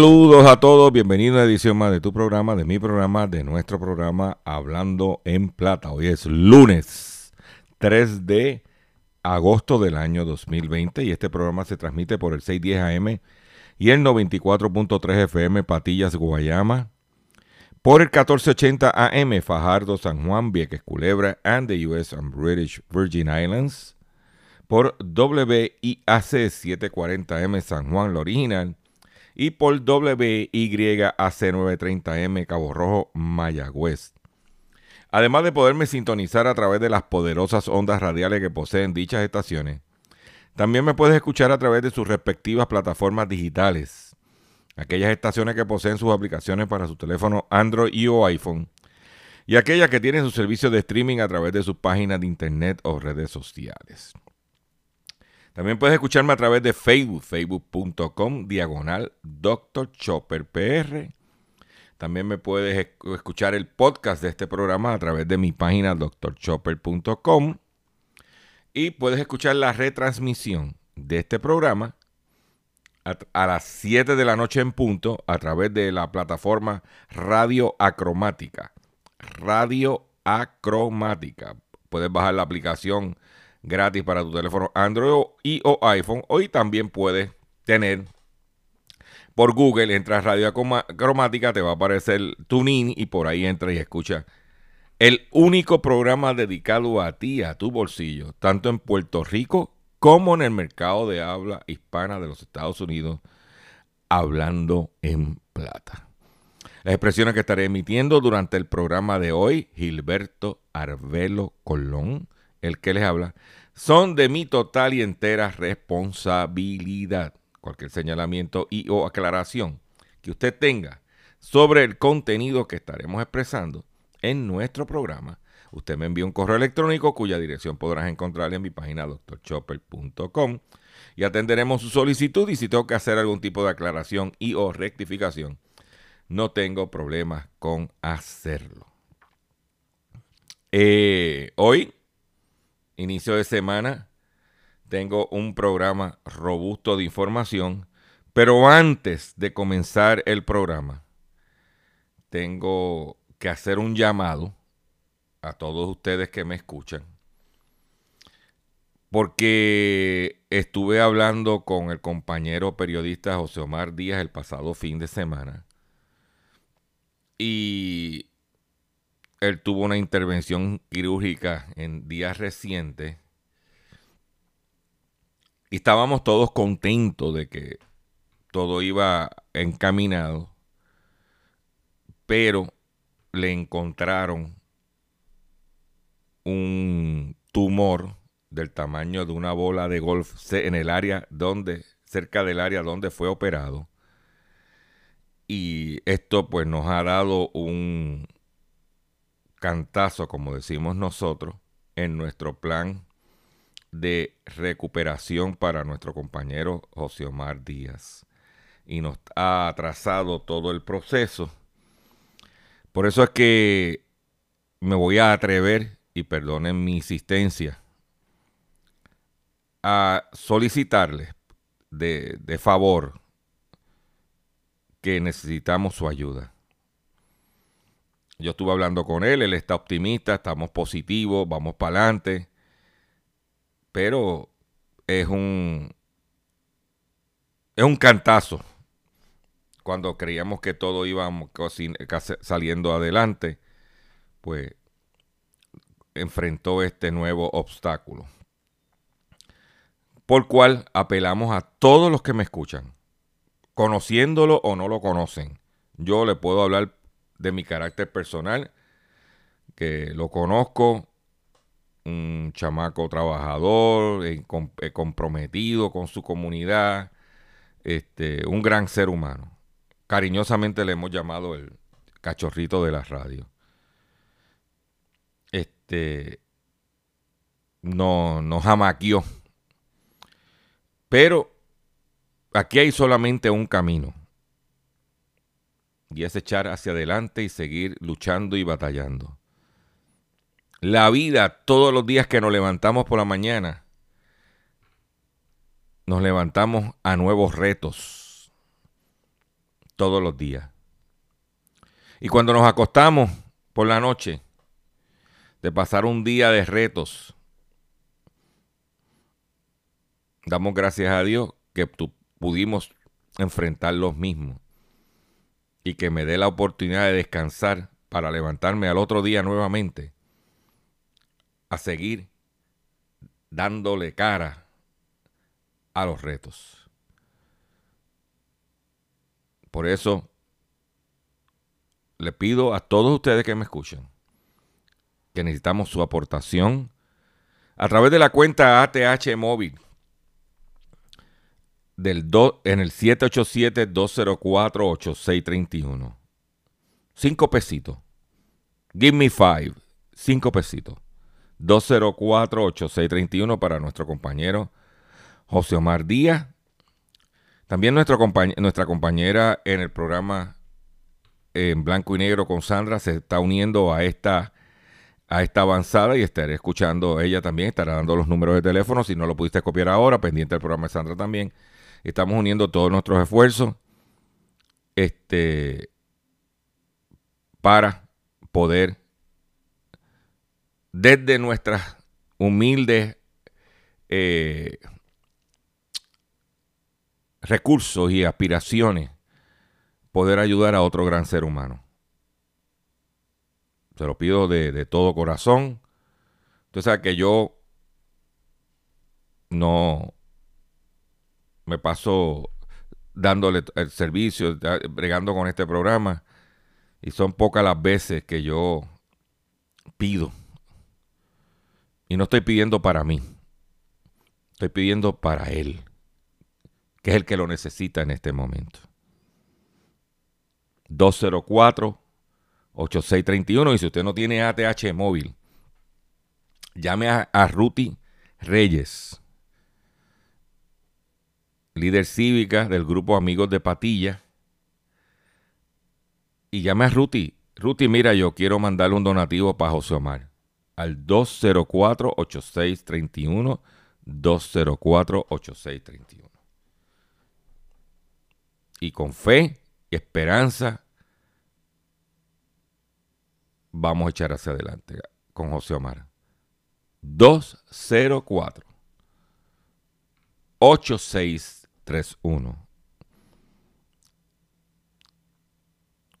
Saludos a todos, bienvenidos a una edición más de tu programa, de mi programa, de nuestro programa Hablando en Plata. Hoy es lunes 3 de agosto del año 2020 y este programa se transmite por el 610 AM y el 94.3 FM Patillas Guayama, por el 1480 AM Fajardo San Juan Vieques Culebra and the US and British Virgin Islands, por WIAC 740M San Juan, la original, y por WYAC 930M Cabo Rojo, Mayagüez. Además de poderme sintonizar a través de las poderosas ondas radiales que poseen dichas estaciones, también me puedes escuchar a través de sus respectivas plataformas digitales, aquellas estaciones que poseen sus aplicaciones para su teléfono Android y o iPhone, y aquellas que tienen su servicio de streaming a través de sus páginas de internet o redes sociales. También puedes escucharme a través de Facebook, facebook.com, diagonal Dr. Chopper PR. También me puedes esc- escuchar el podcast de este programa a través de mi página drchopper.com. Y puedes escuchar la retransmisión de este programa a, a las 7 de la noche en punto a través de la plataforma Radio Acromática. Radio Acromática. Puedes bajar la aplicación gratis para tu teléfono Android y o iPhone. Hoy también puedes tener por Google, entras Radio Acromática, te va a aparecer TuneIn y por ahí entras y escuchas el único programa dedicado a ti, a tu bolsillo, tanto en Puerto Rico como en el mercado de habla hispana de los Estados Unidos, hablando en plata. Las expresiones que estaré emitiendo durante el programa de hoy, Gilberto Arbelo Colón, el que les habla, son de mi total y entera responsabilidad. Cualquier señalamiento y o aclaración que usted tenga sobre el contenido que estaremos expresando en nuestro programa, usted me envía un correo electrónico cuya dirección podrás encontrar en mi página drchopper.com y atenderemos su solicitud y si tengo que hacer algún tipo de aclaración y o rectificación, no tengo problemas con hacerlo. Eh, hoy, inicio de semana, tengo un programa robusto de información, pero antes de comenzar el programa, tengo que hacer un llamado a todos ustedes que me escuchan, porque estuve hablando con el compañero periodista José Omar Díaz el pasado fin de semana y él tuvo una intervención quirúrgica en días recientes y estábamos todos contentos de que todo iba encaminado, pero le encontraron un tumor del tamaño de una bola de golf en el área donde, cerca del área donde fue operado. Y esto pues nos ha dado un cantazo, como decimos nosotros, en nuestro plan de recuperación para nuestro compañero José Omar Díaz. Y nos ha atrasado todo el proceso. Por eso es que me voy a atrever, y perdonen mi insistencia, a solicitarles de, de favor que necesitamos su ayuda. Yo estuve hablando con él, él está optimista, estamos positivos, vamos para adelante, pero es un es un cantazo cuando creíamos que todo iba saliendo adelante pues enfrentó este nuevo obstáculo. Por cual apelamos a todos los que me escuchan, conociéndolo o no lo conocen. Yo le puedo hablar de mi carácter personal, que lo conozco, un chamaco trabajador, eh, eh, comprometido con su comunidad, este, un gran ser humano. Cariñosamente le hemos llamado el cachorrito de la radio. Este no, nos jamaqueó. Pero aquí hay solamente un camino. Y es echar hacia adelante y seguir luchando y batallando. La vida, todos los días que nos levantamos por la mañana, nos levantamos a nuevos retos. Todos los días. Y cuando nos acostamos por la noche, de pasar un día de retos, damos gracias a Dios que pudimos enfrentar los mismos y que me dé la oportunidad de descansar para levantarme al otro día nuevamente a seguir dándole cara a los retos. Por eso le pido a todos ustedes que me escuchan que necesitamos su aportación a través de la cuenta ATH móvil del en el 787-204-8631. Cinco pesitos. Give me five. Cinco pesitos. 204-8631 para nuestro compañero José Omar Díaz. También nuestra compañera en el programa en blanco y negro con Sandra se está uniendo a esta, a esta avanzada y estaré escuchando ella también, estará dando los números de teléfono. Si no lo pudiste copiar ahora, pendiente del programa de Sandra también. Estamos uniendo todos nuestros esfuerzos este, para poder desde nuestras humildes eh, recursos y aspiraciones poder ayudar a otro gran ser humano. Se lo pido de, todo corazón. Usted sabe que yo no me paso dándole el servicio, bregando con este programa. Y son pocas las veces que yo pido y no estoy pidiendo para mí. Estoy pidiendo para Él, que es el que lo necesita en este momento. 204-8631. Y si usted no tiene ATH móvil, llame a, a Ruti Reyes, líder cívica del grupo Amigos de Patilla. Y llame a Ruti. Ruti, mira, yo quiero mandarle un donativo para José Omar al 204-8631. 204-8631. Y con fe y esperanza vamos a echar hacia adelante con José Omar. 204 8631.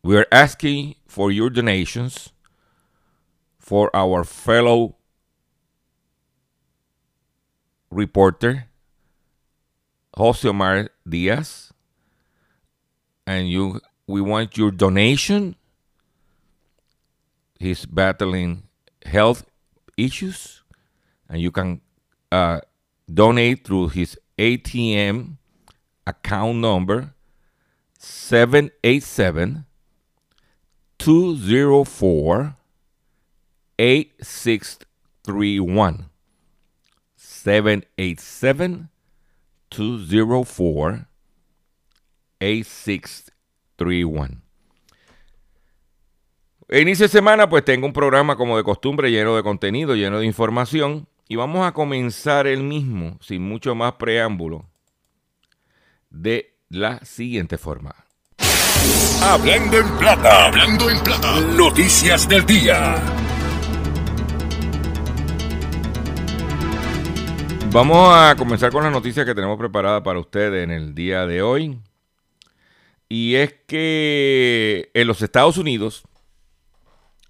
We are asking for your donations for our fellow reporter, Jose Omar Diaz. And you we want your donation. He's battling health issues, and you can uh, donate through his ATM account number 787 204 8631 787 204 8631 Inicio de semana, pues tengo un programa como de costumbre lleno de contenido, lleno de información. Y vamos a comenzar el mismo, sin mucho más preámbulo, de la siguiente forma. Hablando en plata, hablando en plata, noticias del día. Vamos a comenzar con las noticias que tenemos preparadas para ustedes en el día de hoy. Y es que en los Estados Unidos,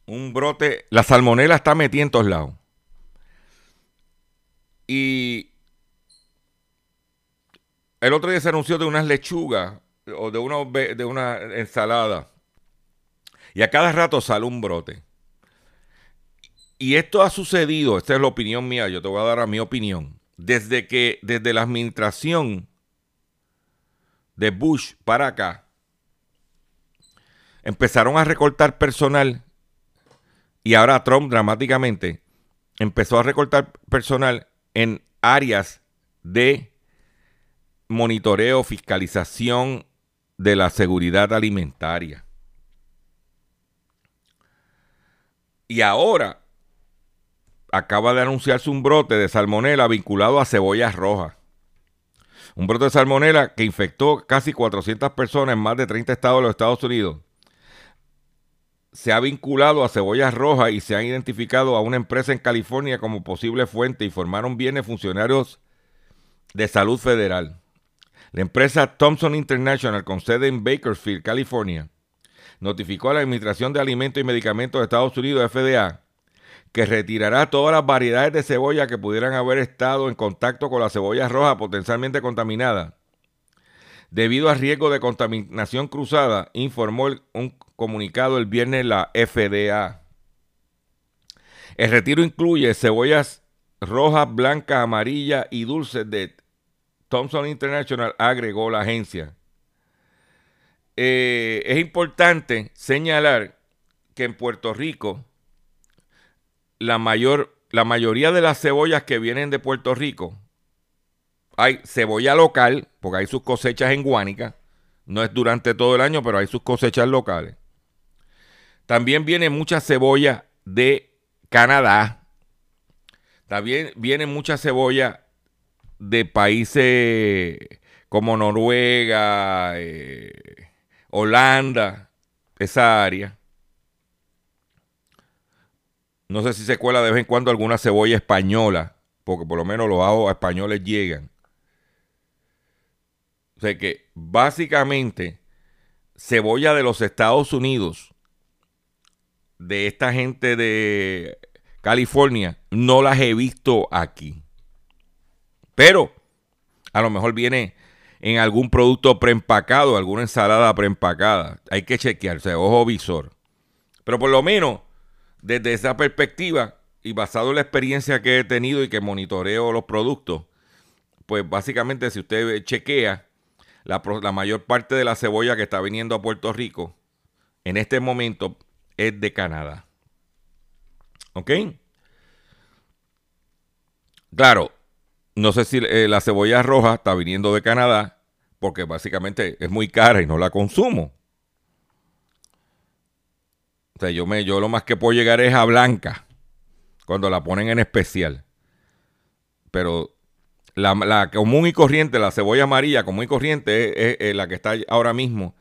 un brote, la salmonela está metida en todos lados. Y el otro día se anunció de unas lechugas o de una, de una ensalada. Y a cada rato sale un brote. Y esto ha sucedido, esta es la opinión mía, yo te voy a dar a mi opinión, desde que, desde la administración de Bush para acá, empezaron a recortar personal y ahora Trump dramáticamente empezó a recortar personal en áreas de monitoreo, fiscalización de la seguridad alimentaria. Y ahora acaba de anunciarse un brote de salmonela vinculado a cebollas rojas. Un brote de salmonela que infectó casi 400 personas en más de 30 estados de los Estados Unidos. Se ha vinculado a cebollas rojas y se han identificado a una empresa en California como posible fuente, informaron bienes funcionarios de salud federal. La empresa Thompson International, con sede en Bakersfield, California, notificó a la Administración de Alimentos y Medicamentos de Estados Unidos, FDA, que retirará todas las variedades de cebolla que pudieran haber estado en contacto con la cebolla roja potencialmente contaminada. Debido al riesgo de contaminación cruzada, informó un comunicado el viernes la FDA. El retiro incluye cebollas rojas, blancas, amarillas y dulces de Thompson International, agregó la agencia. Eh, es importante señalar que en Puerto Rico la, mayor, la mayoría de las cebollas que vienen de Puerto Rico, hay cebolla local, porque hay sus cosechas en Guánica, no es durante todo el año, pero hay sus cosechas locales. También viene mucha cebolla de Canadá. También viene mucha cebolla de países como Noruega, eh, Holanda, esa área. No sé si se cuela de vez en cuando alguna cebolla española, porque por lo menos los ajos españoles llegan. O sea que básicamente cebolla de los Estados Unidos, de esta gente de California, no las he visto aquí. Pero a lo mejor viene en algún producto preempacado, alguna ensalada preempacada. Hay que chequearse, ojo visor. Pero por lo menos desde esa perspectiva y basado en la experiencia que he tenido y que monitoreo los productos, pues básicamente si usted chequea la, mayor parte de la cebolla que está viniendo a Puerto Rico en este momento es de Canadá. ¿Ok? Claro, no sé si eh, la cebolla roja está viniendo de Canadá porque básicamente es muy cara y no la consumo. O sea, yo, me, yo lo más que puedo llegar es a blanca, cuando la ponen en especial. Pero la, común y corriente, la cebolla amarilla común y corriente, es, la que está ahora mismo,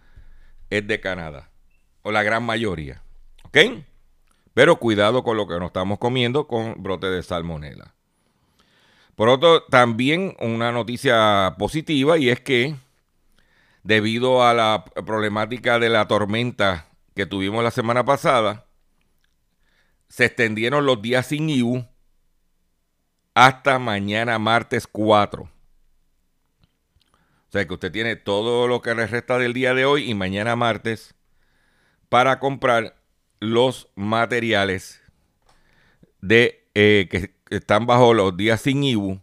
es de Canadá. O la gran mayoría. ¿Ok? Pero cuidado con lo que nos estamos comiendo con brote de salmonela. Por otro, también una noticia positiva y es que debido a la problemática de la tormenta que tuvimos la semana pasada, se extendieron los días sin IU hasta mañana martes 4. O sea que usted tiene todo lo que le resta del día de hoy y mañana martes para comprar los materiales de eh, que están bajo los días sin IBU.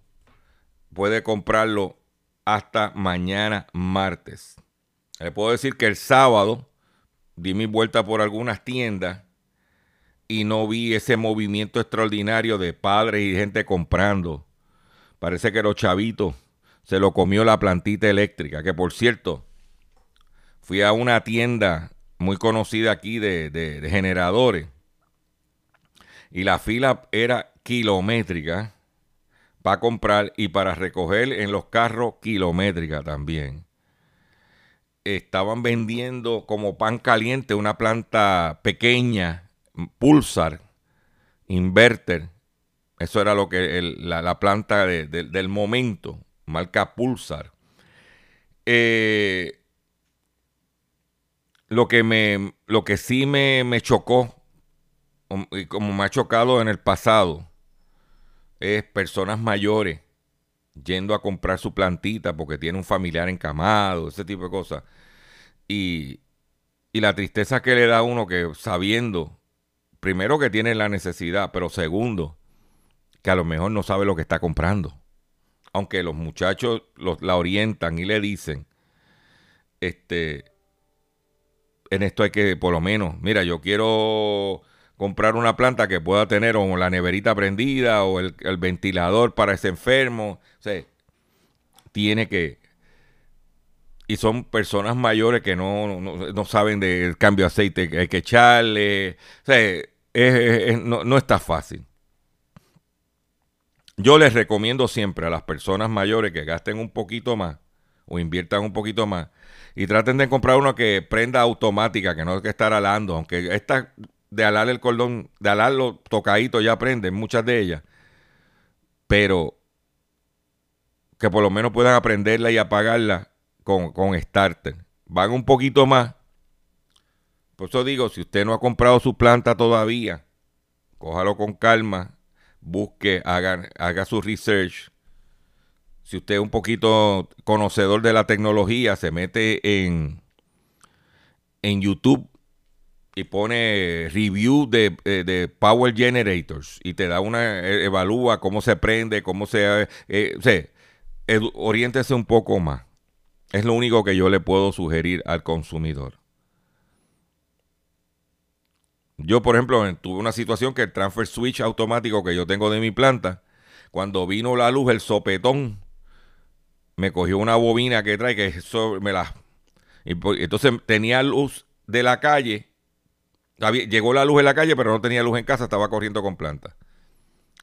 Puede comprarlo hasta mañana martes. Le puedo decir que el sábado di mi vuelta por algunas tiendas y no vi ese movimiento extraordinario de padres y gente comprando. Parece que los chavitos se lo comió la plantita eléctrica, que por cierto, fui a una tienda muy conocida aquí de, de generadores y la fila era kilométrica para comprar y para recoger en los carros kilométrica también estaban vendiendo como pan caliente una planta pequeña, Pulsar, Inverter. Eso era lo que la, planta del momento, marca Pulsar. Eh, lo, que me, lo que sí me, me chocó y como me ha chocado en el pasado, es personas mayores yendo a comprar su plantita porque tiene un familiar encamado, ese tipo de cosas. Y, y la tristeza que le da a uno que sabiendo, primero que tiene la necesidad, pero segundo, que a lo mejor no sabe lo que está comprando. Aunque los muchachos la orientan y le dicen, este, en esto hay que, por lo menos, mira, yo quiero comprar una planta que pueda tener o la neverita prendida o el, ventilador para ese enfermo. O sea, tiene que... Y son personas mayores que no, no, saben del cambio de aceite que hay que echarle. O sea, no, no está fácil. Yo les recomiendo siempre a las personas mayores que gasten un poquito más o inviertan un poquito más y traten de comprar uno que prenda automática, que no hay que estar alando, aunque esta de alar el cordón, de alarlo tocadito ya aprenden, muchas de ellas. Pero que por lo menos puedan aprenderla y apagarla con, con starter. Van un poquito más. Por eso digo, si usted no ha comprado su planta todavía, cójalo con calma, busque, haga, haga su research. Si usted es un poquito conocedor de la tecnología, se mete en, en YouTube y pone review de, eh, de, power generators y te da una, eh, evalúa cómo se prende, cómo se... Eh, oriéntese un poco más. Es lo único que yo le puedo sugerir al consumidor. Yo, por ejemplo, tuve una situación que el transfer switch automático que yo tengo de mi planta, cuando vino la luz, el sopetón, me cogió una bobina que trae, que eso me la... entonces tenía luz de la calle llegó la luz en la calle, pero no tenía luz en casa, estaba corriendo con planta.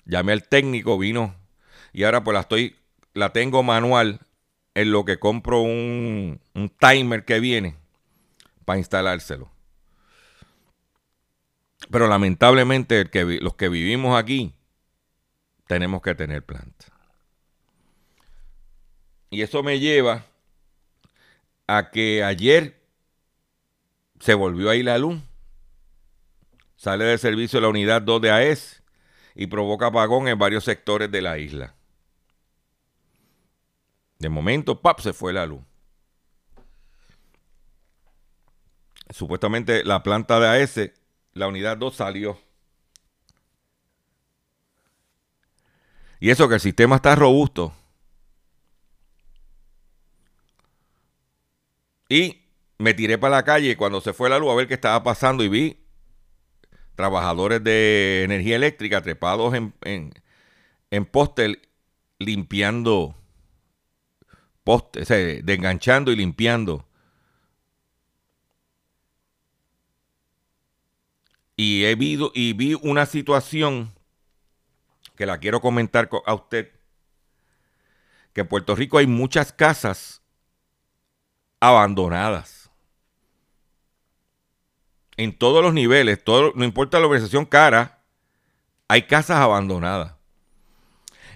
Llamé al técnico, vino y ahora pues la estoy, la tengo manual en lo que compro un, timer que viene para instalárselo. Pero lamentablemente los que vivimos aquí tenemos que tener planta. Y eso me lleva a que ayer se volvió ahí la luz sale de servicio la unidad 2 de AES y provoca apagón en varios sectores de la isla. De momento, ¡pap! se fue la luz. Supuestamente la planta de AES, la unidad 2 salió. Y eso que el sistema está robusto. Y me tiré para la calle cuando se fue la luz a ver qué estaba pasando y vi trabajadores de energía eléctrica trepados en, en, en póster limpiando postes, o desganchando y limpiando. Y he visto, y vi una situación que la quiero comentar a usted, que en Puerto Rico hay muchas casas abandonadas en todos los niveles, no importa la organización cara, hay casas abandonadas.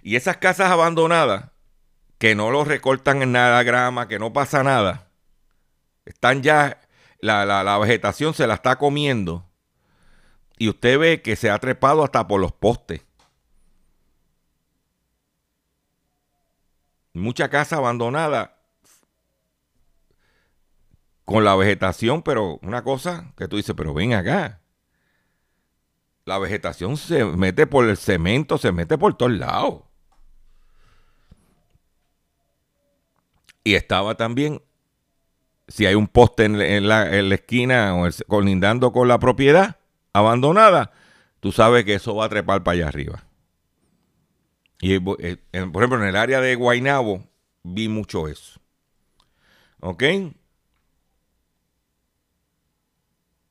Y esas casas abandonadas, que no los recortan en nada grama, que no pasa nada, están ya, la, la vegetación se la está comiendo. Y usted ve que se ha trepado hasta por los postes. Mucha casa abandonada con la vegetación, pero una cosa que tú dices, pero ven acá. La vegetación se mete por el cemento, se mete por todos lados. Y estaba también, si hay un poste en, la, esquina o colindando con la propiedad abandonada, tú sabes que eso va a trepar para allá arriba. Y eh, por ejemplo, en el área de Guainabo vi mucho eso. ¿Ok?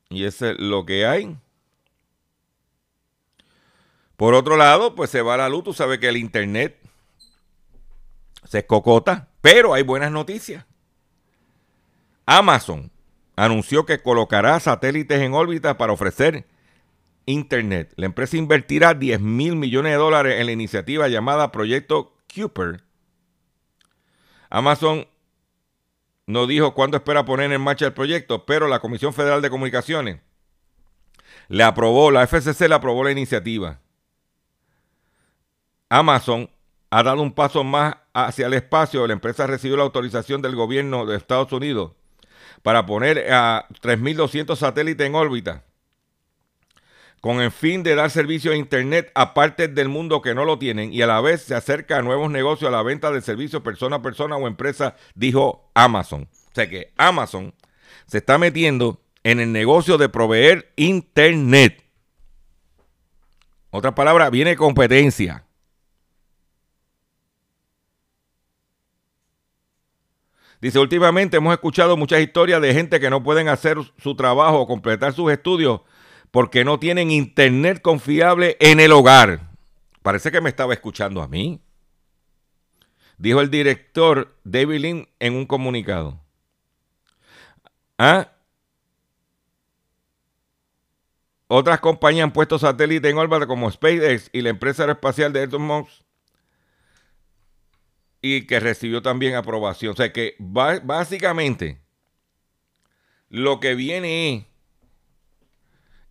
Y eso es lo que hay. Por otro lado, pues se va la luz. Tú sabes que el Internet se escocota. Pero hay buenas noticias. Amazon anunció que colocará satélites en órbita para ofrecer Internet. La empresa invertirá 10 mil millones de dólares en la iniciativa llamada Proyecto Cooper. Amazon no dijo cuándo espera poner en marcha el proyecto, pero la Comisión Federal de Comunicaciones le aprobó, la FCC le aprobó la iniciativa. Amazon ha dado un paso más hacia el espacio. La empresa recibió la autorización del gobierno de Estados Unidos para poner a 3.200 satélites en órbita con el fin de dar servicio a Internet a partes del mundo que no lo tienen y a la vez se acerca a nuevos negocios a la venta de servicios persona a persona o empresa, dijo Amazon. O sea que Amazon se está metiendo en el negocio de proveer Internet. Otra palabra, viene competencia. Dice, últimamente hemos escuchado muchas historias de gente que no pueden hacer su trabajo o completar sus estudios porque no tienen internet confiable en el hogar. Parece que me estaba escuchando a mí. Dijo el director David Lynn en un comunicado. ¿Ah? Otras compañías han puesto satélites en órbita como SpaceX y la empresa aeroespacial de Elon Musk y que recibió también aprobación. O sea que básicamente lo que viene es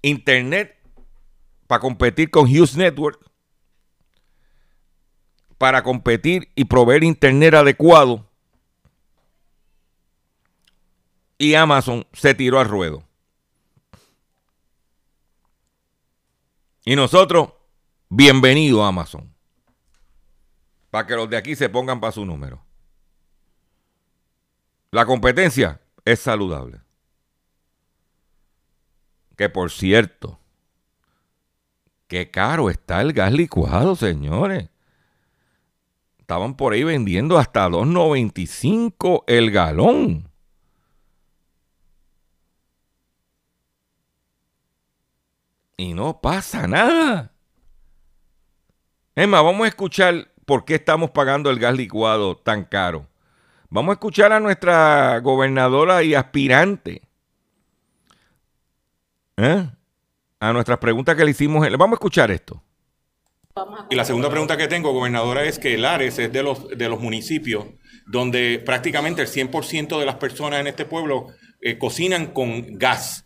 Internet para competir con Hughes Network, para competir y proveer Internet adecuado. Y Amazon se tiró al ruedo. Y nosotros, bienvenido a Amazon. Para que los de aquí se pongan para su número. La competencia es saludable. Que por cierto, qué caro está el gas licuado, señores. Estaban por ahí vendiendo hasta 2.95 el galón. Y no pasa nada. Más, vamos a escuchar por qué estamos pagando el gas licuado tan caro. Vamos a escuchar a nuestra gobernadora y aspirante, ¿Eh? A nuestras preguntas que le hicimos. Vamos a escuchar esto. Y la segunda pregunta que tengo, gobernadora, es que Lares es de los, de los municipios donde prácticamente el 100% de las personas en este pueblo eh, cocinan con gas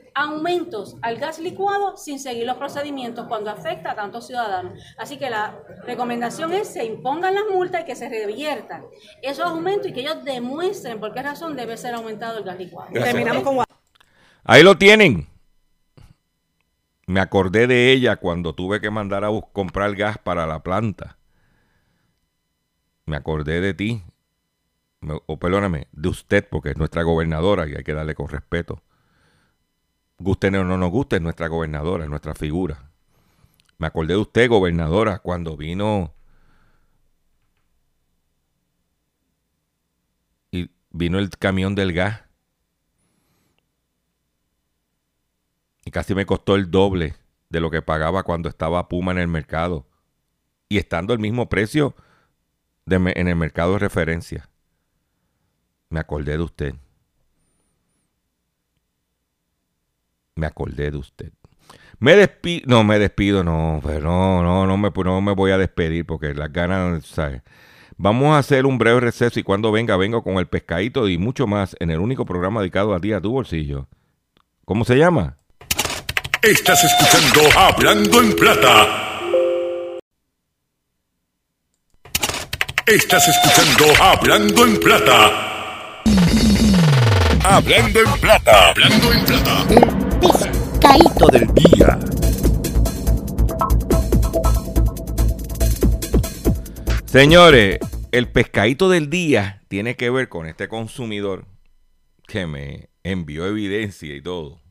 aumentos al gas licuado sin seguir los procedimientos cuando afecta a tantos ciudadanos. Así que la recomendación es que se impongan las multas y que se reviertan esos aumentos y que ellos demuestren por qué razón debe ser aumentado el gas licuado. Terminamos con... Ahí lo tienen. Me acordé de ella cuando tuve que mandar a comprar gas para la planta. Me acordé de ti. O perdóname, de usted, porque es nuestra gobernadora y hay que darle con respeto guste o no nos guste, es nuestra gobernadora, es nuestra figura. Me acordé de usted, gobernadora, cuando vino y vino el camión del gas. Y casi me costó el doble de lo que pagaba cuando estaba Puma en el mercado. Y estando el mismo precio en el mercado de referencia. Me acordé de usted. Me acordé de usted. Me despido, no, me despido, no, pero no, no, no me, no me voy a despedir porque las ganas, ¿sabes? Vamos a hacer un breve receso y cuando venga, vengo con el pescadito y mucho más en el único programa dedicado a ti, a tu bolsillo. ¿Cómo se llama? Estás escuchando Hablando en Plata. Estás escuchando Hablando en Plata. Hablando en plata. Hablando en plata. Pescadito del día. Señores, el pescadito del día tiene que ver con este consumidor que me envió evidencia y todo.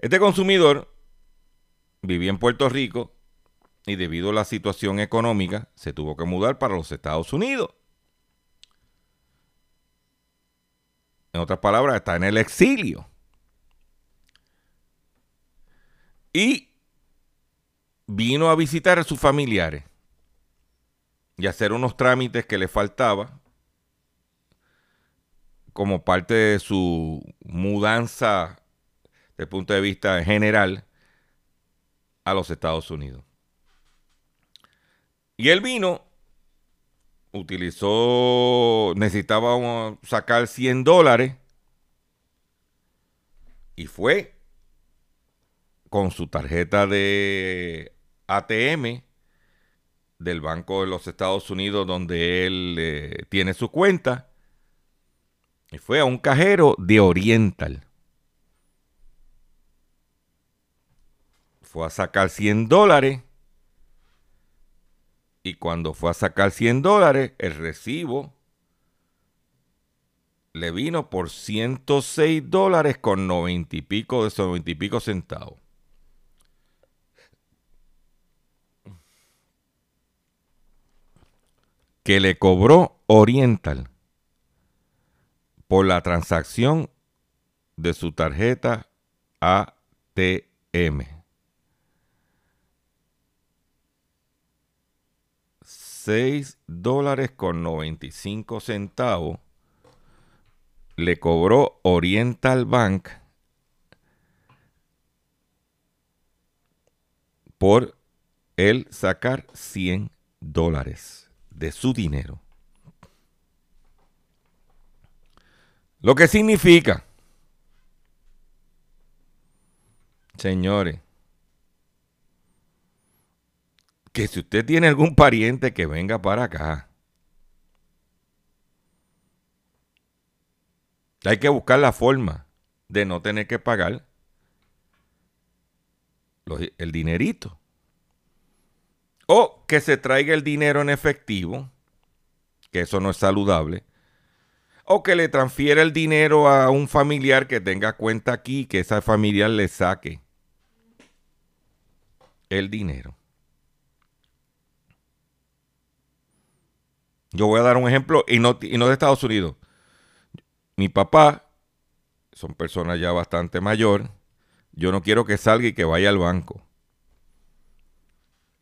Este consumidor vivía en Puerto Rico y debido a la situación económica se tuvo que mudar para los Estados Unidos. En otras palabras, está en el exilio. Y vino a visitar a sus familiares y hacer unos trámites que le faltaba como parte de su mudanza desde el punto de vista general a los Estados Unidos. Y él vino, utilizó, necesitaba sacar 100 dólares y fue con su tarjeta de ATM del Banco de los Estados Unidos donde él eh, tiene su cuenta y fue a un cajero de Oriental. Fue a sacar 100 dólares y cuando fue a sacar 100 dólares, el recibo le vino por 106 dólares con 90 y pico de esos 90 y pico centavos. Que le cobró Oriental por la transacción de su tarjeta ATM. 6 dólares con 95 centavos le cobró Oriental Bank por él sacar 100 dólares de su dinero. Lo que significa, señores, que si usted tiene algún pariente que venga para acá, hay que buscar la forma de no tener que pagar el dinerito. O que se traiga el dinero en efectivo, que eso no es saludable. O que le transfiera el dinero a un familiar que tenga cuenta aquí, que esa familiar le saque el dinero. Yo voy a dar un ejemplo y no, y no de Estados Unidos. Mi papá, son personas ya bastante mayor, yo no quiero que salga y que vaya al banco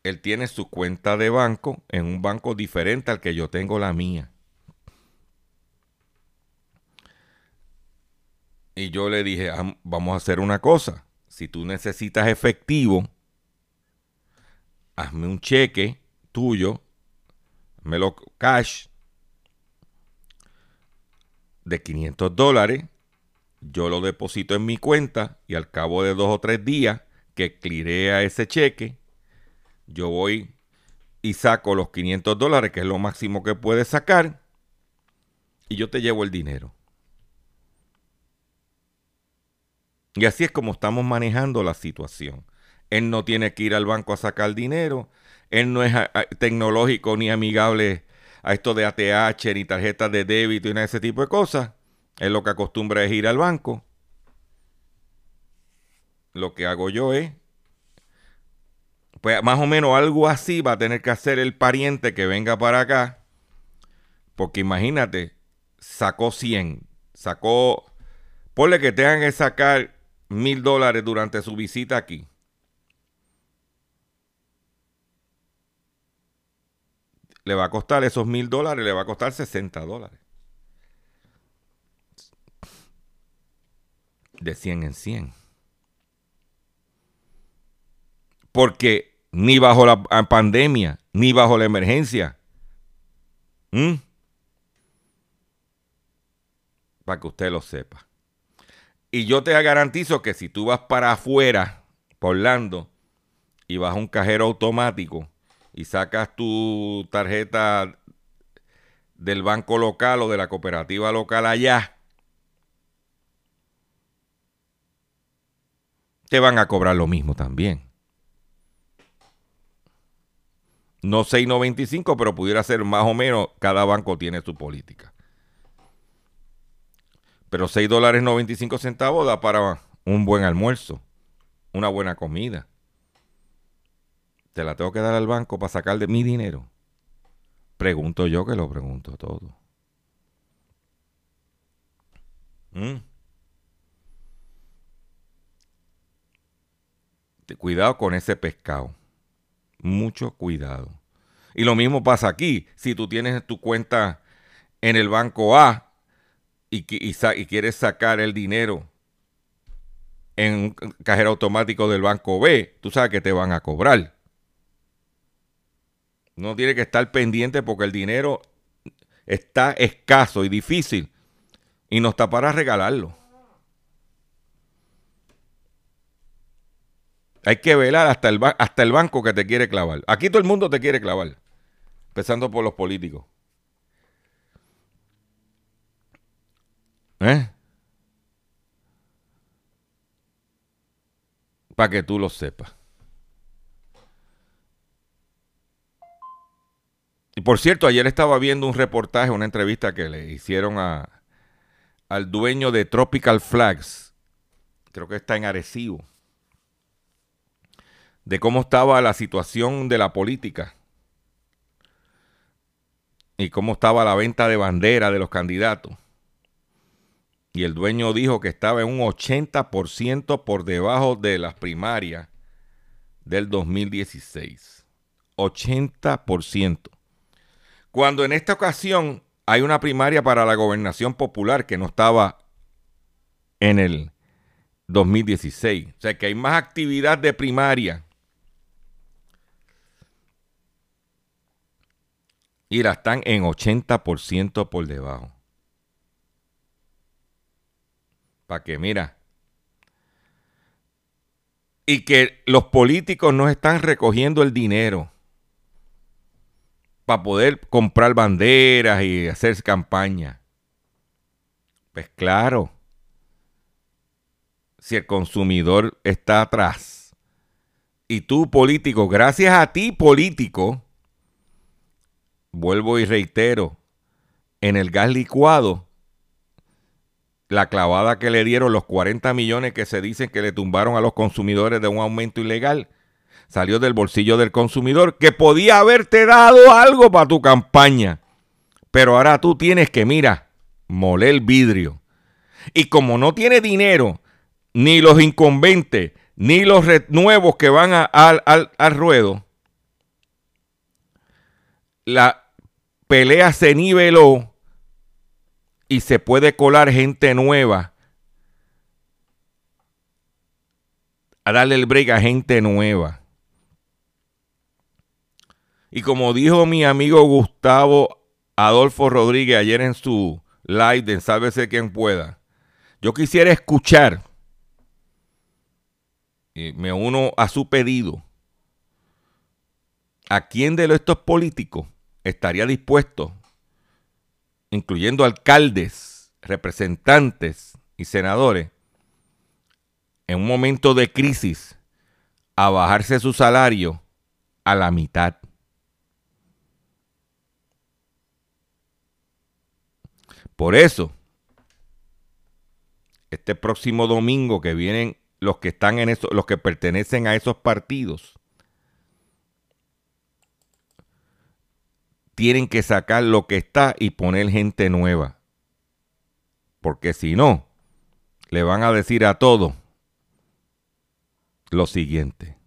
él tiene su cuenta de banco en un banco diferente al que yo tengo la mía. Y yo le dije, vamos a hacer una cosa. Si tú necesitas efectivo, hazme un cheque tuyo, me lo cash de 500 dólares, yo lo deposito en mi cuenta y al cabo de dos o tres días que clirea ese cheque, yo voy y saco los 500 dólares, que es lo máximo que puedes sacar, y yo te llevo el dinero. Y así es como estamos manejando la situación. Él no tiene que ir al banco a sacar dinero. Él no es tecnológico ni amigable a esto de ATH, ni tarjetas de débito de ese tipo de cosas. Él lo que acostumbra es ir al banco. Lo que hago yo es pues más o menos algo así va a tener que hacer el pariente que venga para acá. Porque imagínate, sacó 100, sacó, ponle que tengan que sacar mil dólares durante su visita aquí. Le va a costar esos mil dólares, le va a costar 60 dólares. De 100 en 100. Porque ni bajo la pandemia, ni bajo la emergencia. ¿Mm? Para que usted lo sepa. Y yo te garantizo que si tú vas para afuera, por Orlando, y vas a un cajero automático y sacas tu tarjeta del banco local o de la cooperativa local allá, te van a cobrar lo mismo también. No 6.95, pero pudiera ser más o menos, cada banco tiene su política. Pero 6 dólares 95 centavos da para un buen almuerzo, una buena comida. ¿Te la tengo que dar al banco para sacar de mi dinero? Pregunto yo que lo pregunto todo. ¿Mm? Cuidado con ese pescado. Mucho cuidado. Y lo mismo pasa aquí. Si tú tienes tu cuenta en el banco A y, quieres sacar el dinero en un cajero automático del banco B, tú sabes que te van a cobrar. No tiene que estar pendiente porque el dinero está escaso y difícil y no está para regalarlo. Hay que velar hasta el, hasta el banco que te quiere clavar. Aquí todo el mundo te quiere clavar. Empezando por los políticos. ¿Eh? Para que tú lo sepas. Y por cierto, ayer estaba viendo un reportaje, una entrevista que le hicieron a, al dueño de Tropical Flags. Creo que está en Arecibo de cómo estaba la situación de la política y cómo estaba la venta de bandera de los candidatos. Y el dueño dijo que estaba en un 80% por debajo de las primarias del 2016. 80%. Cuando en esta ocasión hay una primaria para la gobernación popular que no estaba en el 2016. O sea que hay más actividad de primaria Mira, están en 80% por debajo. Para que, mira. Y que los políticos no están recogiendo el dinero para poder comprar banderas y hacer campaña. Pues claro, si el consumidor está atrás y tú político, gracias a ti político, vuelvo y reitero, en el gas licuado, la clavada que le dieron los 40 millones que se dicen que le tumbaron a los consumidores de un aumento ilegal, salió del bolsillo del consumidor que podía haberte dado algo para tu campaña. Pero ahora tú tienes que, mira, moler vidrio. Y como no tiene dinero, ni los incumbentes, ni los nuevos que van al ruedo, la, pelea se niveló y se puede colar gente nueva a darle el break a gente nueva. Y como dijo mi amigo Gustavo Adolfo Rodríguez ayer en su live de Sálvese quien pueda, yo quisiera escuchar, y me uno a su pedido, a quién de estos políticos estaría dispuesto, incluyendo alcaldes, representantes y senadores, en un momento de crisis, a bajarse su salario a la mitad. Por eso, este próximo domingo que vienen los que están en eso, los que pertenecen a esos partidos, tienen que sacar lo que está y poner gente nueva. Porque si no, le van a decir a todos lo siguiente.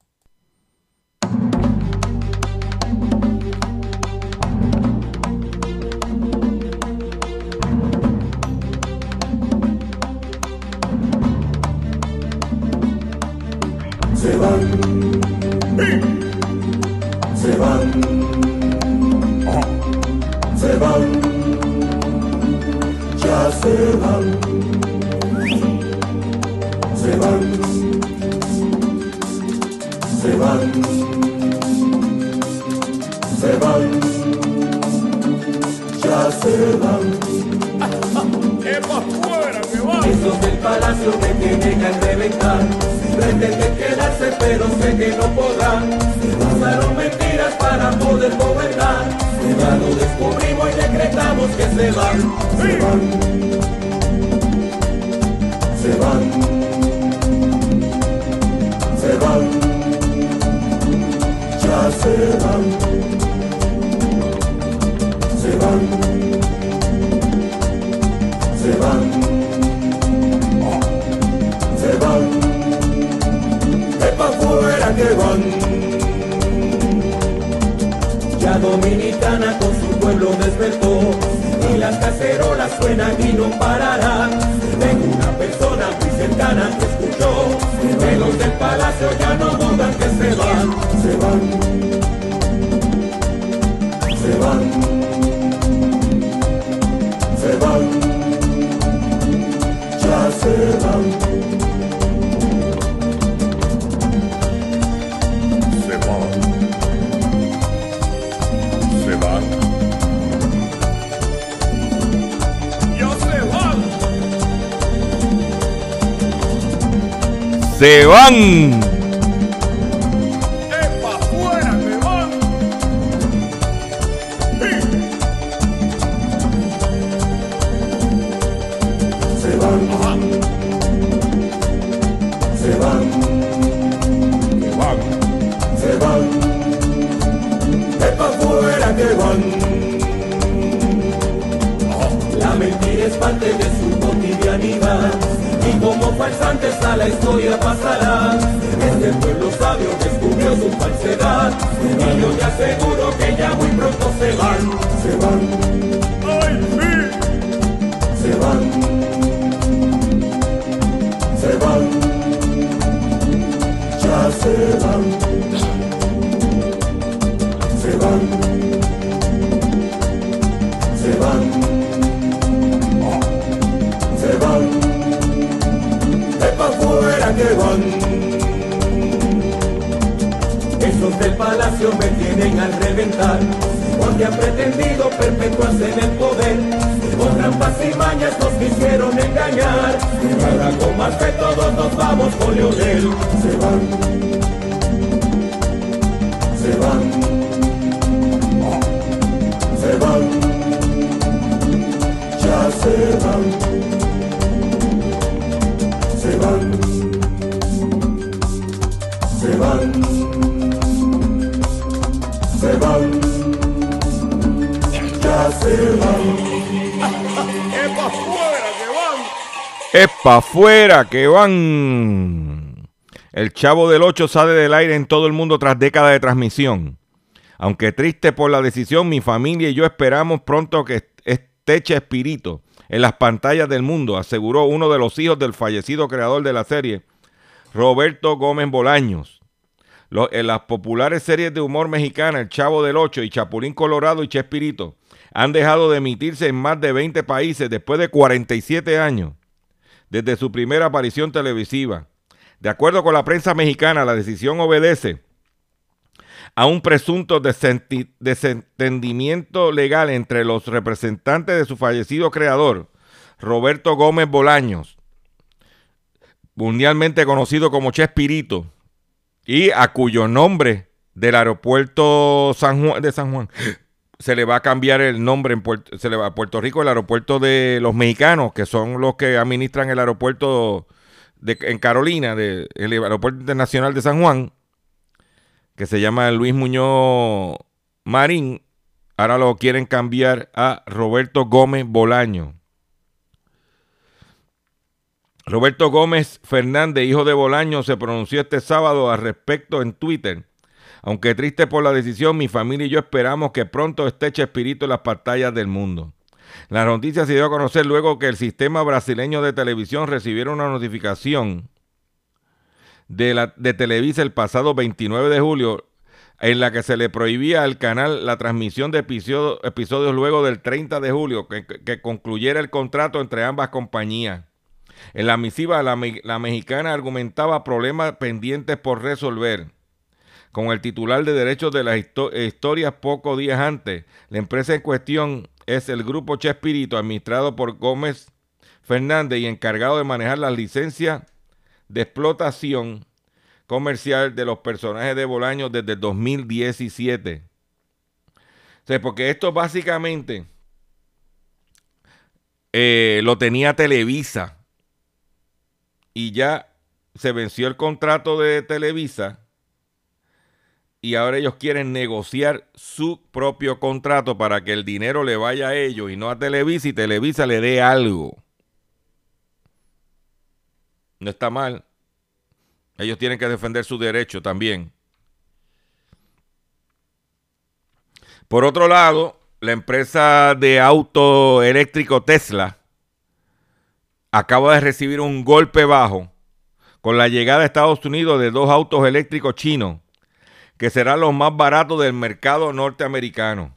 Se van, se van, se van, se van, ya se van. ¡Es fuera que va! Esos del palacio que tienen que reventar, pretenden quedarse, pero sé que no podrán. Usaron mentiras para poder gobernar. Ya lo descubrimos y decretamos que se van. Se van. Se van. Se van. Ya se van. Se van. Se van. Se van. Pa' fuera que van. Dominicana con su pueblo despertó y las cacerolas suenan y no pararán. Tengo una persona muy cercana que escuchó que los del palacio ya no dudan que se van, se van, se van, se van, ya se van. Se van. Y Es pa' afuera que van. El Chavo del 8 sale del aire en todo el mundo tras décadas de transmisión. Aunque triste por la decisión, mi familia y yo esperamos pronto que esté Chespirito en las pantallas del mundo, aseguró uno de los hijos del fallecido creador de la serie, Roberto Gómez Bolaños. En las populares series de humor mexicana, El Chavo del 8 y Chapulín Colorado y Chespirito, han dejado de emitirse en más de 20 países después de 47 años desde su primera aparición televisiva. De acuerdo con la prensa mexicana, la decisión obedece a un presunto desentendimiento legal entre los representantes de su fallecido creador, Roberto Gómez Bolaños, mundialmente conocido como Chespirito, y a cuyo nombre del aeropuerto de San Juan se le va a cambiar el nombre en Puerto, se le va a Puerto Rico el aeropuerto de los mexicanos, que son los que administran el aeropuerto de, en Carolina, de, el aeropuerto internacional de San Juan, que se llama Luis Muñoz Marín. Ahora lo quieren cambiar a Roberto Gómez Bolaño. Roberto Gómez Fernández, hijo de Bolaño, se pronunció este sábado al respecto en Twitter. Aunque triste por la decisión, mi familia y yo esperamos que pronto esté Chespirito en las pantallas del mundo. La noticia se dio a conocer luego que el sistema brasileño de televisión recibiera una notificación de, la, de Televisa el pasado 29 de julio en la que se le prohibía al canal la transmisión de episodio, episodios luego del 30 de julio que, concluyera el contrato entre ambas compañías. En la misiva, la mexicana argumentaba problemas pendientes por resolver. Con el titular de derechos de las histo historias pocos días antes, la empresa en cuestión es el Grupo Chespirito, administrado por Gómez Fernández y encargado de manejar las licencias de explotación comercial de los personajes de Bolaños desde el 2017. O porque esto básicamente eh, lo tenía Televisa y ya se venció el contrato de Televisa y ahora ellos quieren negociar su propio contrato para que el dinero le vaya a ellos y no a Televisa y Televisa le dé algo. No está mal. Ellos tienen que defender su derecho también. Por otro lado, la empresa de auto eléctrico Tesla acaba de recibir un golpe bajo con la llegada a Estados Unidos de dos autos eléctricos chinos que serán los más baratos del mercado norteamericano.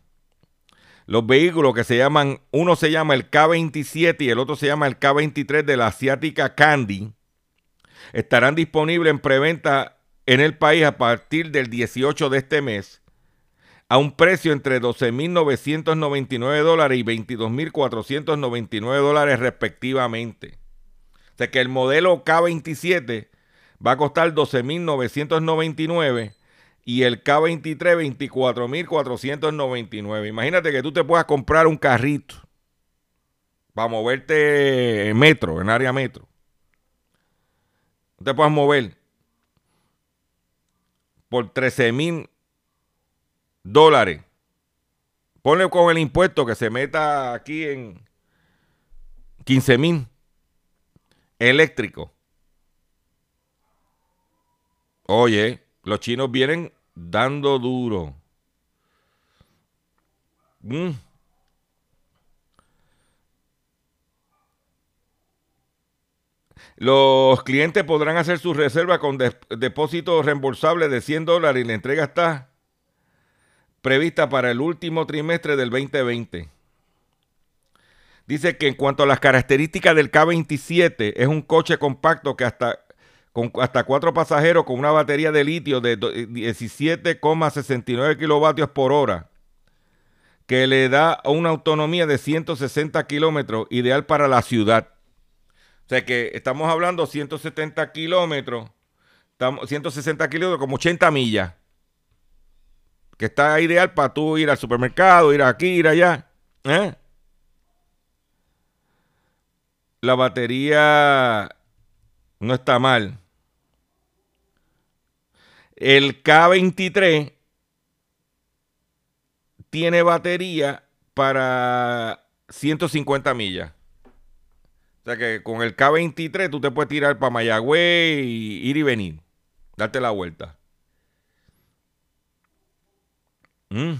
Los vehículos que se llaman, uno se llama el K27 y el otro se llama el K23 de la asiática Candy, estarán disponibles en preventa en el país a partir del 18 de este mes a un precio entre 12.999 dólares y 22.499 dólares respectivamente. O sea que el modelo K27 va a costar 12.999 y el K23 24.499. Imagínate que tú te puedas comprar un carrito para moverte en metro, en área metro. No te puedas mover por 13 mil dólares. Ponle con el impuesto que se meta aquí en 15 mil eléctrico. Oye, los chinos vienen dando duro. Mm. Los clientes podrán hacer su reserva con depósito reembolsable de 100 dólares y la entrega está prevista para el último trimestre del 2020. Dice que en cuanto a las características del K27, es un coche compacto que hasta, con hasta cuatro pasajeros con una batería de litio de 17,69 kilovatios por hora, que le da una autonomía de 160 kilómetros, ideal para la ciudad. O sea que estamos hablando 170 kilómetros, 160 kilómetros, como 80 millas. Que está ideal para tú ir al supermercado, ir aquí, ir allá. ¿eh? La batería no está mal. El K23 tiene batería para 150 millas. O sea que con el K23 tú te puedes tirar para Mayagüez y ir y venir. Darte la vuelta. Mm.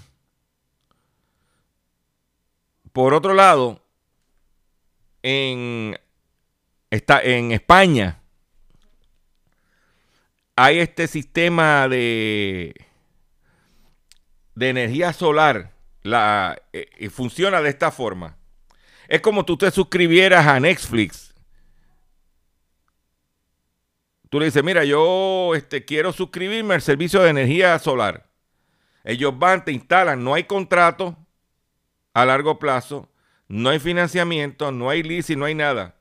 Por otro lado, en, está, en España hay este sistema de, de energía solar. La, eh, funciona de esta forma. Es como tú te suscribieras a Netflix. Tú le dices, mira, yo este, quiero suscribirme al servicio de energía solar. Ellos van, te instalan, no hay contrato a largo plazo, no hay financiamiento, no hay lease y no hay nada.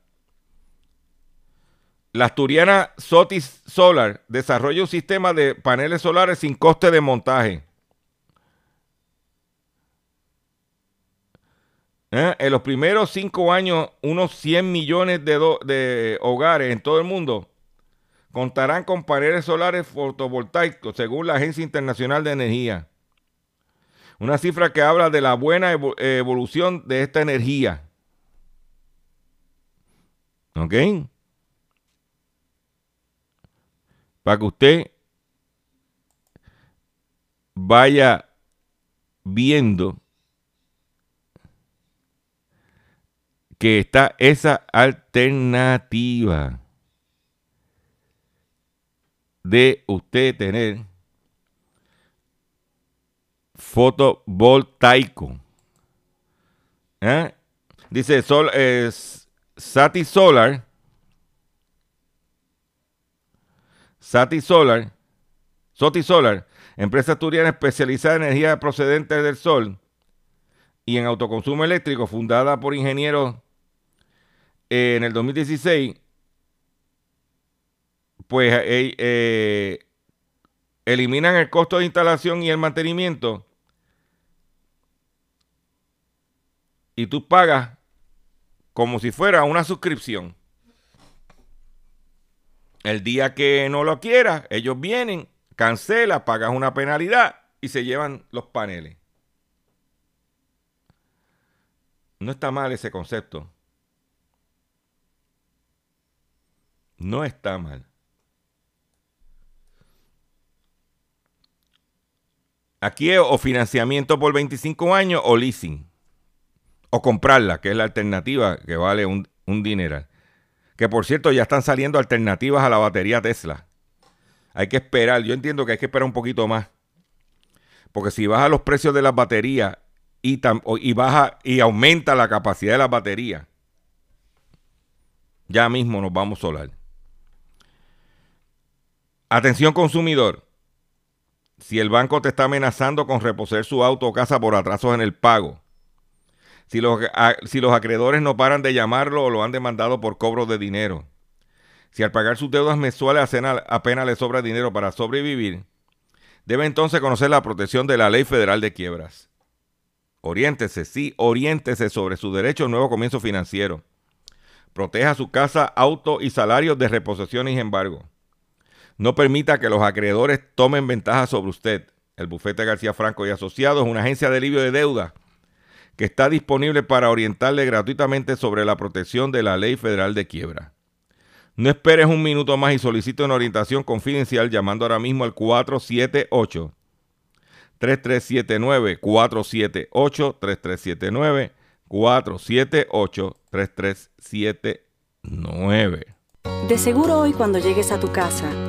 La asturiana Sotis Solar desarrolla un sistema de paneles solares sin coste de montaje. ¿Eh? En los primeros cinco años, unos 100 millones de, de, hogares en todo el mundo contarán con paneles solares fotovoltaicos, según la Agencia Internacional de Energía. Una cifra que habla de la buena evolución de esta energía. ¿Ok? Para que usted vaya viendo que está esa alternativa de usted tener fotovoltaico. ¿Eh? Dice Sol, Sati Solar. Sati Solar. Soti Solar, empresa asturiana especializada en energía procedente del sol y en autoconsumo eléctrico, fundada por ingenieros en el 2016 pues eh, eh, eliminan el costo de instalación y el mantenimiento y tú pagas como si fuera una suscripción. El día que no lo quieras, ellos vienen, cancela, pagas una penalidad y se llevan los paneles. No está mal ese concepto. No está mal. Aquí es o financiamiento por 25 años o leasing. O comprarla, que es la alternativa que vale un, un dineral. Que por cierto ya están saliendo alternativas a la batería Tesla. Hay que esperar, yo entiendo que hay que esperar un poquito más. Porque si baja los precios de las baterías y, baja y aumenta la capacidad de las baterías, ya mismo nos vamos a solar. Atención consumidor. Si el banco te está amenazando con reposer su auto o casa por atrasos en el pago, si los, si los acreedores no paran de llamarlo o lo han demandado por cobro de dinero, si al pagar sus deudas mensuales apenas le sobra dinero para sobrevivir, debe entonces conocer la protección de la ley federal de quiebras. Oriéntese, sí, oriéntese sobre su derecho a un nuevo comienzo financiero. Proteja su casa, auto y salarios de reposición y embargo. No permita que los acreedores tomen ventaja sobre usted. El bufete García Franco y Asociados es una agencia de alivio de deuda que está disponible para orientarle gratuitamente sobre la protección de la ley federal de quiebra. No esperes un minuto más y solicite una orientación confidencial llamando ahora mismo al 478 3379 478 3379 478 3379 De seguro hoy cuando llegues a tu casa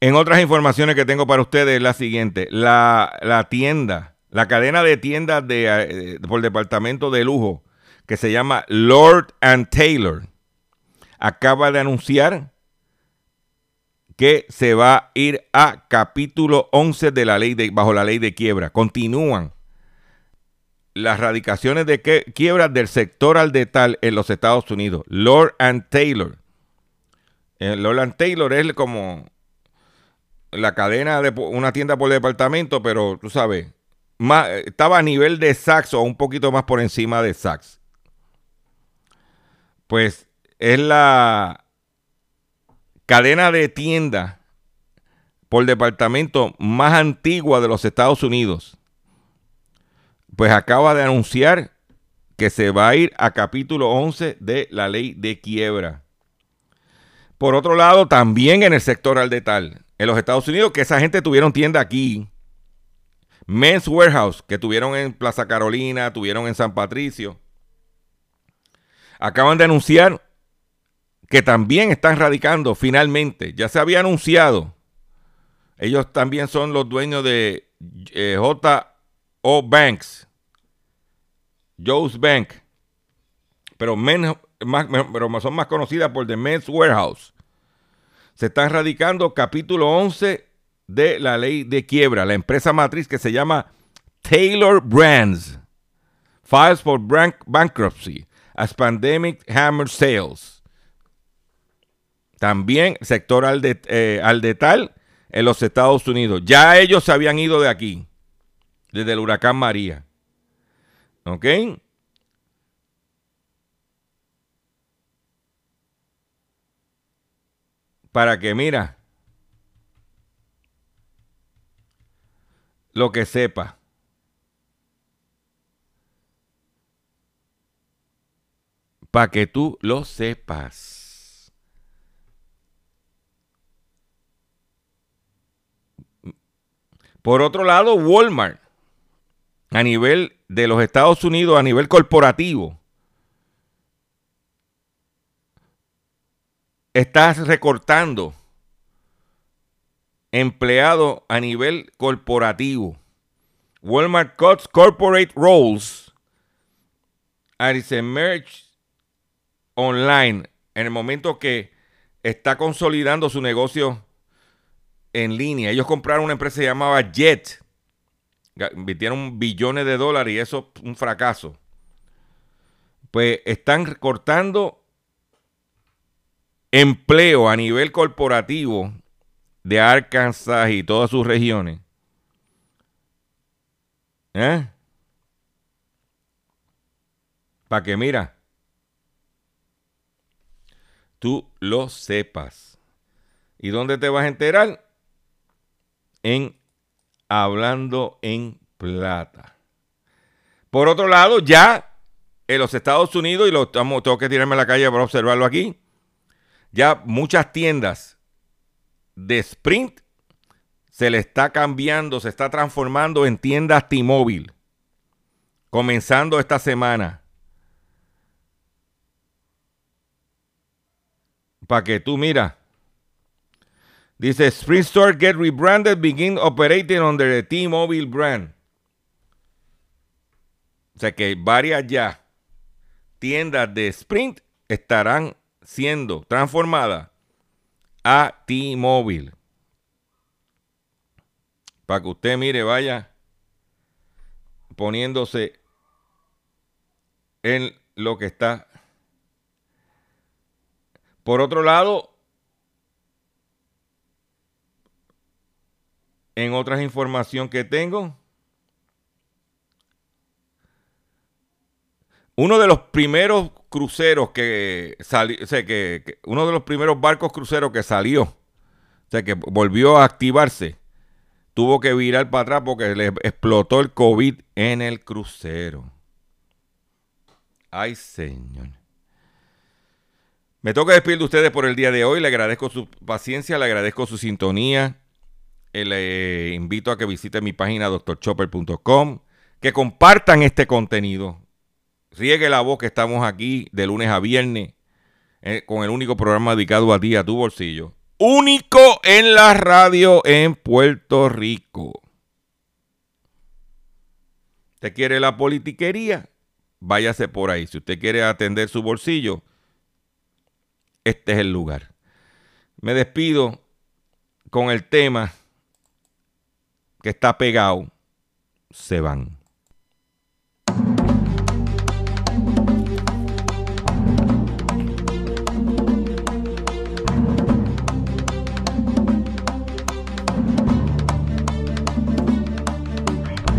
En otras informaciones que tengo para ustedes, la siguiente. La, tienda, la cadena de tiendas de, eh, por departamento de lujo, que se llama Lord and Taylor, acaba de anunciar que se va a ir a capítulo 11 de la ley de, bajo la ley de quiebra. Continúan las radicaciones de quiebra del sector al detal en los Estados Unidos. Lord and Taylor. Eh, Lord and Taylor es como la cadena de una tienda por departamento, pero tú sabes, más, estaba a nivel de Saks o un poquito más por encima de Saks. Pues es la cadena de tienda por departamento más antigua de los Estados Unidos. Pues acaba de anunciar que se va a ir a capítulo 11 de la ley de quiebra. Por otro lado, también en el sector al detal, en los Estados Unidos que esa gente tuvieron tienda aquí. Men's Warehouse, que tuvieron en Plaza Carolina, tuvieron en San Patricio. Acaban de anunciar que también están radicando finalmente. Ya se había anunciado. Ellos también son los dueños de eh, J.O. Banks. Joe's Bank. Pero, pero son más conocidas por The Men's Warehouse se está radicando capítulo 11 de la ley de quiebra, la empresa matriz que se llama Taylor Brands. Files for Bankruptcy as Pandemic Hammer Sales. También sector al, de, eh, al detal en los Estados Unidos. Ya ellos se habían ido de aquí, desde el huracán María. ¿Ok? Para que, mira, lo que sepa. Para que tú lo sepas. Por otro lado, Walmart, a nivel de los Estados Unidos, a nivel corporativo, estás recortando empleado a nivel corporativo. Walmart cuts corporate roles as emerge online en el momento que está consolidando su negocio en línea. Ellos compraron una empresa que llamaba Jet. Invirtieron billones de dólares y eso es un fracaso. Pues están cortando empleo a nivel corporativo de Arkansas y todas sus regiones. ¿Eh? Para que mira, tú lo sepas. ¿Y dónde te vas a enterar? En Hablando en Plata. Por otro lado, ya en los Estados Unidos, y lo tengo que tirarme a la calle para observarlo aquí, ya muchas tiendas de Sprint se le está cambiando, se está transformando en tiendas T-Mobile. Comenzando esta semana. Para que tú mira. Dice Sprint Store get rebranded, begin operating under the T-Mobile brand. O sea que varias ya tiendas de Sprint estarán siendo transformadas a T-Mobile. Para que usted mire, vaya poniéndose en lo que está. Por otro lado, en otras información que tengo, uno de los primeros cruceros que salió, o sea, que, uno de los primeros barcos cruceros que salió, o sea, que volvió a activarse, tuvo que virar para atrás porque le explotó el COVID en el crucero. Ay, señor. Me toca despedir de ustedes por el día de hoy. Le agradezco su paciencia, le agradezco su sintonía. Eh, le invito a que visiten mi página doctorchopper.com, que compartan este contenido Riegue la voz que estamos aquí de lunes a viernes eh, con el único programa dedicado a ti, a tu bolsillo. Único en la radio en Puerto Rico. ¿Usted quiere la politiquería? Váyase por ahí. Si usted quiere atender su bolsillo, este es el lugar. Me despido con el tema que está pegado. Se van.